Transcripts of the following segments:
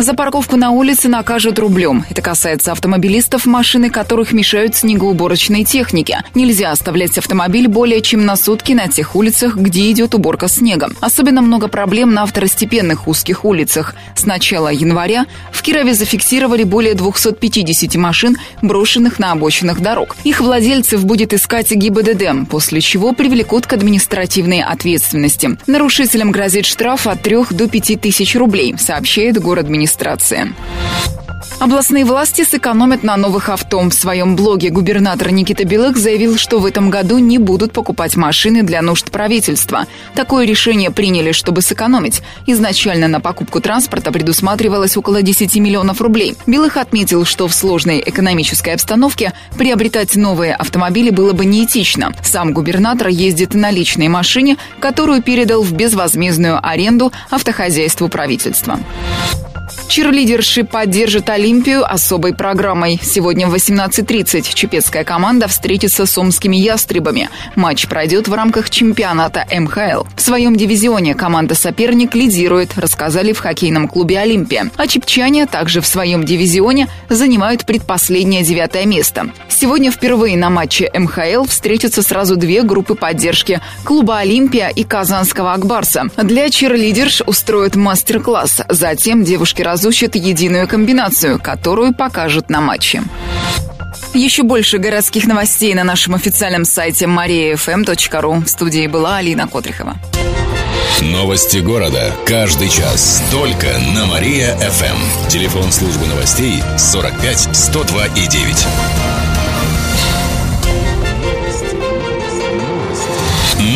За парковку на улице накажут рублем. Это касается автомобилистов, машины которых мешают снегоуборочной технике. Нельзя оставлять автомобиль более чем на сутки на тех улицах, где идет уборка снега. Особенно много проблем на второстепенных узких улицах. С начала января в Кирове зафиксировали более 250 машин, брошенных на обочинах дорог. Их владельцев будет искать ГИБДД, после чего привлекут к административной ответственности. Нарушителям грозит штраф от 3 до 5 тысяч рублей, сообщает город администрации администрации. Областные власти сэкономят на новых авто. В своем блоге губернатор Никита Белых заявил, что в этом году не будут покупать машины для нужд правительства. Такое решение приняли, чтобы сэкономить. Изначально на покупку транспорта предусматривалось около 10 миллионов рублей. Белых отметил, что в сложной экономической обстановке приобретать новые автомобили было бы неэтично. Сам губернатор ездит на личной машине, которую передал в безвозмездную аренду автохозяйству правительства. Чирлидерши поддержит Олимпию особой программой. Сегодня в 18.30 чепецкая команда встретится с омскими ястребами. Матч пройдет в рамках чемпионата МХЛ. В своем дивизионе команда соперник лидирует, рассказали в хоккейном клубе «Олимпия». А чепчане также в своем дивизионе занимают предпоследнее девятое место. Сегодня впервые на матче МХЛ встретятся сразу две группы поддержки – клуба «Олимпия» и казанского «Акбарса». Для чирлидерш устроят мастер-класс. Затем девушки раз разучат единую комбинацию, которую покажут на матче. Еще больше городских новостей на нашем официальном сайте mariafm.ru. В студии была Алина Котрихова. Новости города. Каждый час. Только на Мария-ФМ. Телефон службы новостей 45 102 и 9.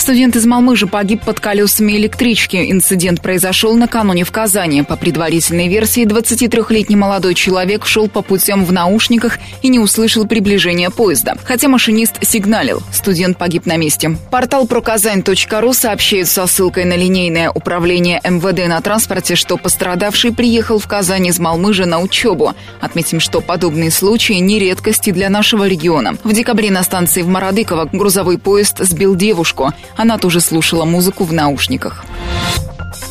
Студент из Малмыжа погиб под колесами электрички. Инцидент произошел накануне в Казани. По предварительной версии, 23-летний молодой человек шел по путям в наушниках и не услышал приближения поезда. Хотя машинист сигналил. Студент погиб на месте. Портал проказань.ру сообщает со ссылкой на линейное управление МВД на транспорте, что пострадавший приехал в Казань из Малмыжа на учебу. Отметим, что подобные случаи не редкости для нашего региона. В декабре на станции в Марадыково грузовой поезд сбил девушку. Она тоже слушала музыку в наушниках.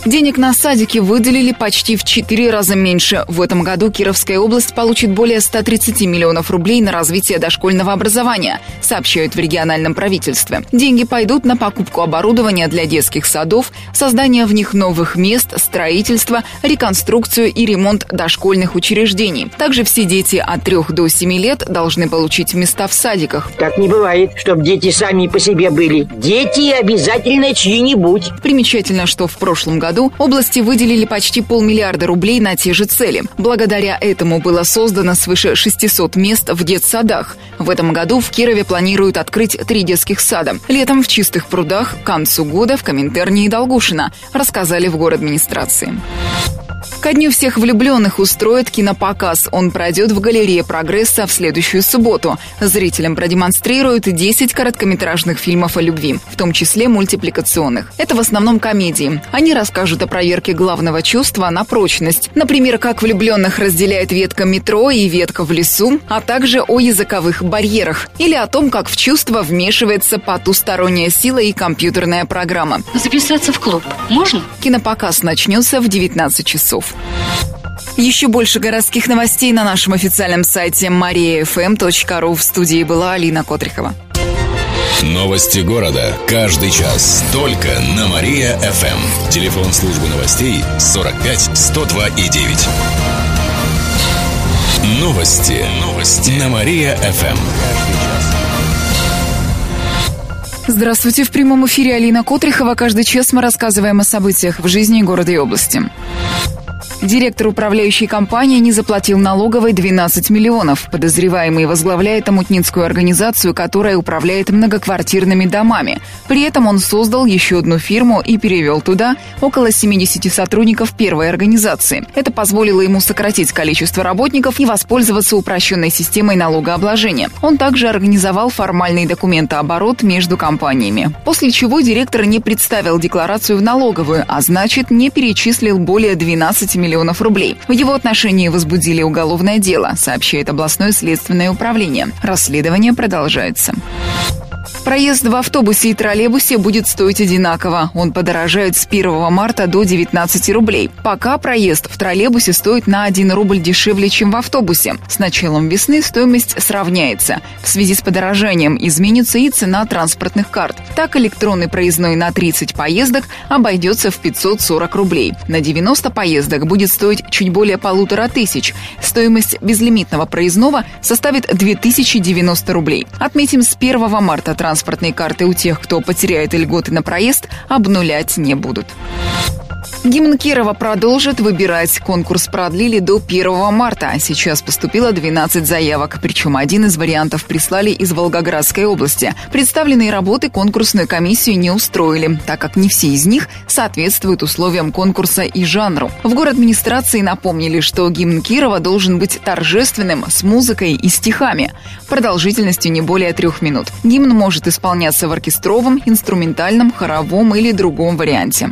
Денег на садики выделили почти в 4 раза меньше. В этом году Кировская область получит более 130 миллионов рублей на развитие дошкольного образования, сообщают в региональном правительстве. Деньги пойдут на покупку оборудования для детских садов, создание в них новых мест, строительство, реконструкцию и ремонт дошкольных учреждений. Также все дети от 3 до 7 лет должны получить места в садиках. Так не бывает, чтобы дети сами по себе были. Дети обязательно чьи-нибудь. Примечательно, что в прошлом году году области выделили почти полмиллиарда рублей на те же цели. Благодаря этому было создано свыше 600 мест в детсадах. В этом году в Кирове планируют открыть три детских сада. Летом в Чистых прудах, к концу года в Коминтерне и Долгушино, рассказали в город администрации. Ко дню всех влюбленных устроит кинопоказ. Он пройдет в галерее «Прогресса» в следующую субботу. Зрителям продемонстрируют 10 короткометражных фильмов о любви, в том числе мультипликационных. Это в основном комедии. Они расскажут о проверке главного чувства на прочность. Например, как влюбленных разделяет ветка метро и ветка в лесу, а также о языковых барьерах. Или о том, как в чувство вмешивается потусторонняя сила и компьютерная программа. Записаться в клуб можно? Кинопоказ начнется в 19 часов. Еще больше городских новостей на нашем официальном сайте mariafm.ru. В студии была Алина Котрихова. Новости города. Каждый час. Только на Мария-ФМ. Телефон службы новостей 45 102 и 9. Новости. Новости. На Мария-ФМ. Здравствуйте. В прямом эфире Алина Котрихова. Каждый час мы рассказываем о событиях в жизни города и области. Директор управляющей компании не заплатил налоговой 12 миллионов. Подозреваемый возглавляет амутницкую организацию, которая управляет многоквартирными домами. При этом он создал еще одну фирму и перевел туда около 70 сотрудников первой организации. Это позволило ему сократить количество работников и воспользоваться упрощенной системой налогообложения. Он также организовал формальный документооборот между компаниями. После чего директор не представил декларацию в налоговую, а значит не перечислил более 12 миллионов рублей. В его отношении возбудили уголовное дело, сообщает областное следственное управление. Расследование продолжается. Проезд в автобусе и троллейбусе будет стоить одинаково. Он подорожает с 1 марта до 19 рублей. Пока проезд в троллейбусе стоит на 1 рубль дешевле, чем в автобусе. С началом весны стоимость сравняется. В связи с подорожанием изменится и цена транспортных карт. Так электронный проездной на 30 поездок обойдется в 540 рублей. На 90 поездок будет стоить чуть более полутора тысяч. Стоимость безлимитного проездного составит 2090 рублей. Отметим, с 1 марта транспорт транспортные карты у тех, кто потеряет льготы на проезд, обнулять не будут. Гимн Кирова продолжит выбирать. Конкурс продлили до 1 марта. Сейчас поступило 12 заявок, причем один из вариантов прислали из Волгоградской области. Представленные работы конкурсную комиссию не устроили, так как не все из них соответствуют условиям конкурса и жанру. В город администрации напомнили, что гимн Кирова должен быть торжественным, с музыкой и стихами, продолжительностью не более трех минут. Гимн может исполняться в оркестровом, инструментальном, хоровом или другом варианте.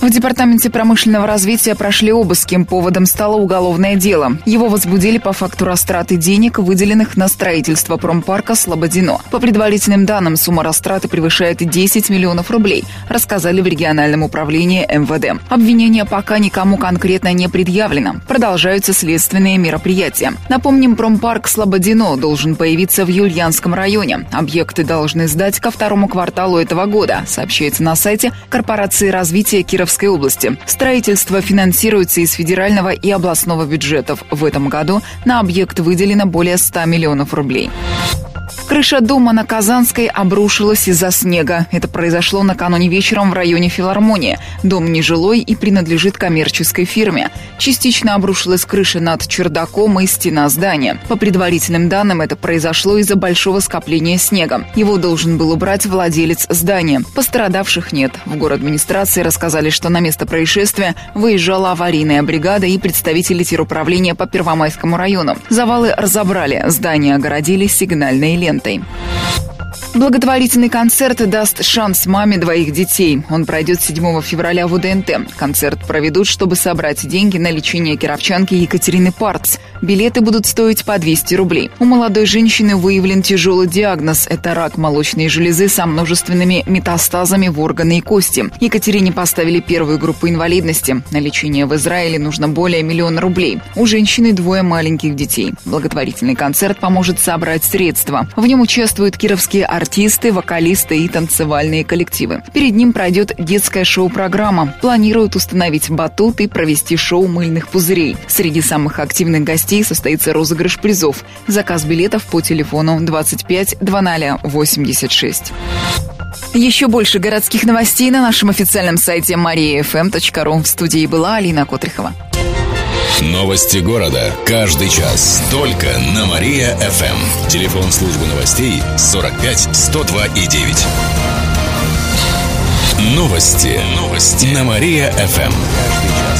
В Департаменте промышленного развития прошли обыски. Поводом стало уголовное дело. Его возбудили по факту растраты денег, выделенных на строительство промпарка Слободино. По предварительным данным, сумма растраты превышает 10 миллионов рублей, рассказали в региональном управлении МВД. Обвинение пока никому конкретно не предъявлено. Продолжаются следственные мероприятия. Напомним, промпарк Слободино должен появиться в Юльянском районе. Объекты должны сдать ко второму кварталу этого года, сообщается на сайте Корпорации развития Кировского Кировской области. Строительство финансируется из федерального и областного бюджетов. В этом году на объект выделено более 100 миллионов рублей. Крыша дома на Казанской обрушилась из-за снега. Это произошло накануне вечером в районе филармонии. Дом нежилой и принадлежит коммерческой фирме. Частично обрушилась крыша над чердаком и стена здания. По предварительным данным, это произошло из-за большого скопления снега. Его должен был убрать владелец здания. Пострадавших нет. В город администрации рассказали, что на место происшествия выезжала аварийная бригада и представители теруправления по Первомайскому району. Завалы разобрали, здание огородили сигнальной лентой Theme. Благотворительный концерт даст шанс маме двоих детей. Он пройдет 7 февраля в УДНТ. Концерт проведут, чтобы собрать деньги на лечение кировчанки Екатерины Парц. Билеты будут стоить по 200 рублей. У молодой женщины выявлен тяжелый диагноз – это рак молочной железы со множественными метастазами в органы и кости. Екатерине поставили первую группу инвалидности. На лечение в Израиле нужно более миллиона рублей. У женщины двое маленьких детей. Благотворительный концерт поможет собрать средства. В нем участвуют кировские артисты, вокалисты и танцевальные коллективы. Перед ним пройдет детская шоу-программа. Планируют установить батут и провести шоу мыльных пузырей. Среди самых активных гостей состоится розыгрыш призов. Заказ билетов по телефону 25 00 86. Еще больше городских новостей на нашем официальном сайте mariafm.ru. В студии была Алина Котрихова. Новости города. Каждый час. Только на Мария-ФМ. Телефон службы новостей 45 102 и 9. Новости. Новости. На Мария-ФМ.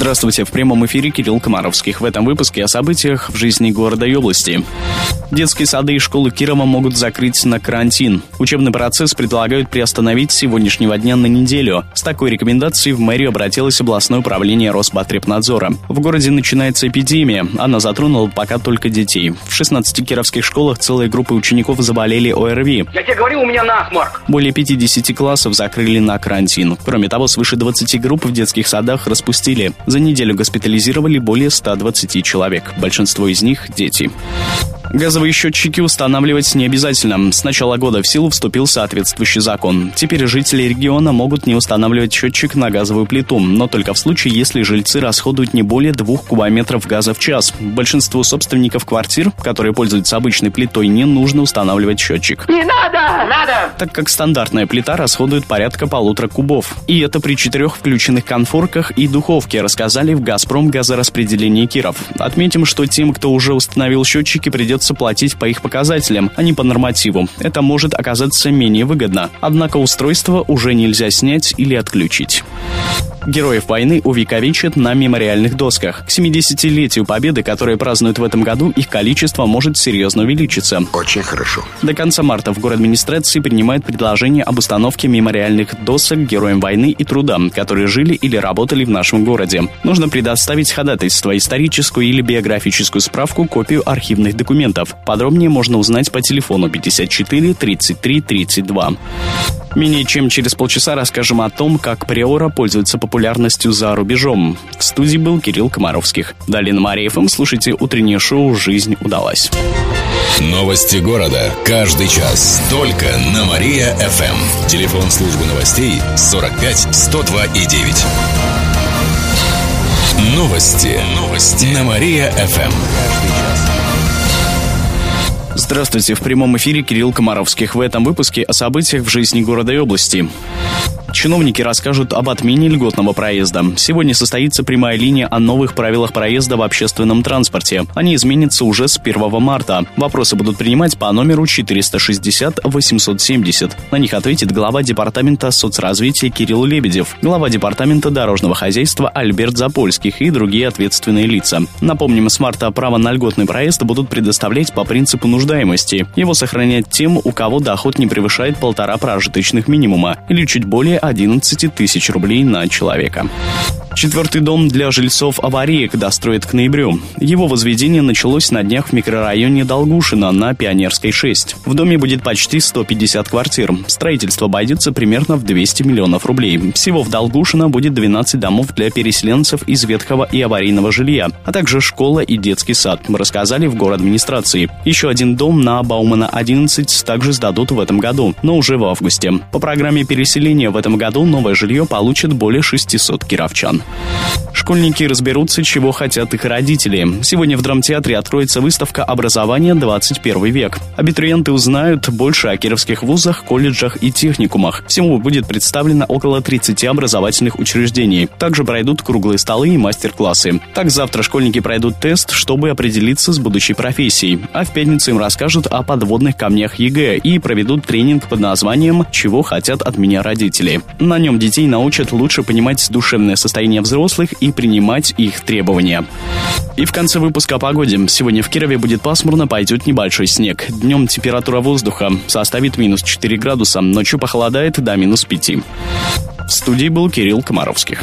Здравствуйте, в прямом эфире Кирилл Комаровских. В этом выпуске о событиях в жизни города и области. Детские сады и школы Кирова могут закрыть на карантин. Учебный процесс предлагают приостановить с сегодняшнего дня на неделю. С такой рекомендацией в мэрию обратилось областное управление Роспотребнадзора. В городе начинается эпидемия. Она затронула пока только детей. В 16 кировских школах целые группы учеников заболели ОРВИ. Я тебе говорил, у меня насморк. Более 50 классов закрыли на карантин. Кроме того, свыше 20 групп в детских садах распустили. За неделю госпитализировали более 120 человек. Большинство из них – дети. Газовые счетчики устанавливать не обязательно. С начала года в силу вступил соответствующий закон. Теперь жители региона могут не устанавливать счетчик на газовую плиту, но только в случае, если жильцы расходуют не более двух кубометров газа в час. Большинству собственников квартир, которые пользуются обычной плитой, не нужно устанавливать счетчик. Не надо! Надо! Так как стандартная плита расходует порядка полутора кубов. И это при четырех включенных конфорках и духовке, рассказали в «Газпром» газораспределении Киров. Отметим, что тем, кто уже установил счетчики, придется придется платить по их показателям, а не по нормативу. Это может оказаться менее выгодно. Однако устройство уже нельзя снять или отключить. Героев войны увековечат на мемориальных досках. К 70-летию Победы, которые празднуют в этом году, их количество может серьезно увеличиться. Очень хорошо. До конца марта в город администрации принимают предложение об установке мемориальных досок героям войны и труда, которые жили или работали в нашем городе. Нужно предоставить ходатайство, историческую или биографическую справку, копию архивных документов. Подробнее можно узнать по телефону 54 33 32. Менее чем через полчаса расскажем о том, как Приора пользуется популярностью за рубежом. В студии был Кирилл Комаровских. Далее на Мария ФМ слушайте утреннее шоу «Жизнь удалась». Новости города. Каждый час. Только на Мария-ФМ. Телефон службы новостей 45 102 и 9. Новости. Новости. На Мария-ФМ. Здравствуйте, в прямом эфире Кирилл Комаровских. В этом выпуске о событиях в жизни города и области. Чиновники расскажут об отмене льготного проезда. Сегодня состоится прямая линия о новых правилах проезда в общественном транспорте. Они изменятся уже с 1 марта. Вопросы будут принимать по номеру 460-870. На них ответит глава департамента соцразвития Кирилл Лебедев, глава департамента дорожного хозяйства Альберт Запольских и другие ответственные лица. Напомним, с марта право на льготный проезд будут предоставлять по принципу нуждаемости. Его сохранять тем, у кого доход не превышает полтора прожиточных минимума или чуть более 11 тысяч рублей на человека. Четвертый дом для жильцов авариек достроят к ноябрю. Его возведение началось на днях в микрорайоне Долгушина на Пионерской 6. В доме будет почти 150 квартир. Строительство обойдется примерно в 200 миллионов рублей. Всего в Долгушино будет 12 домов для переселенцев из ветхого и аварийного жилья, а также школа и детский сад, рассказали в город администрации. Еще один дом на Баумана 11 также сдадут в этом году, но уже в августе. По программе переселения в этом году новое жилье получит более 600 кировчан. Школьники разберутся, чего хотят их родители. Сегодня в драмтеатре откроется выставка «Образование 21 век». Абитуриенты узнают больше о кировских вузах, колледжах и техникумах. Всего будет представлено около 30 образовательных учреждений. Также пройдут круглые столы и мастер-классы. Так завтра школьники пройдут тест, чтобы определиться с будущей профессией. А в пятницу им расскажут о подводных камнях ЕГЭ и проведут тренинг под названием «Чего хотят от меня родители». На нем детей научат лучше понимать душевное состояние взрослых и принимать их требования. И в конце выпуска о погоде. Сегодня в Кирове будет пасмурно, пойдет небольшой снег. Днем температура воздуха составит минус 4 градуса, ночью похолодает до минус 5. В студии был Кирилл Комаровских.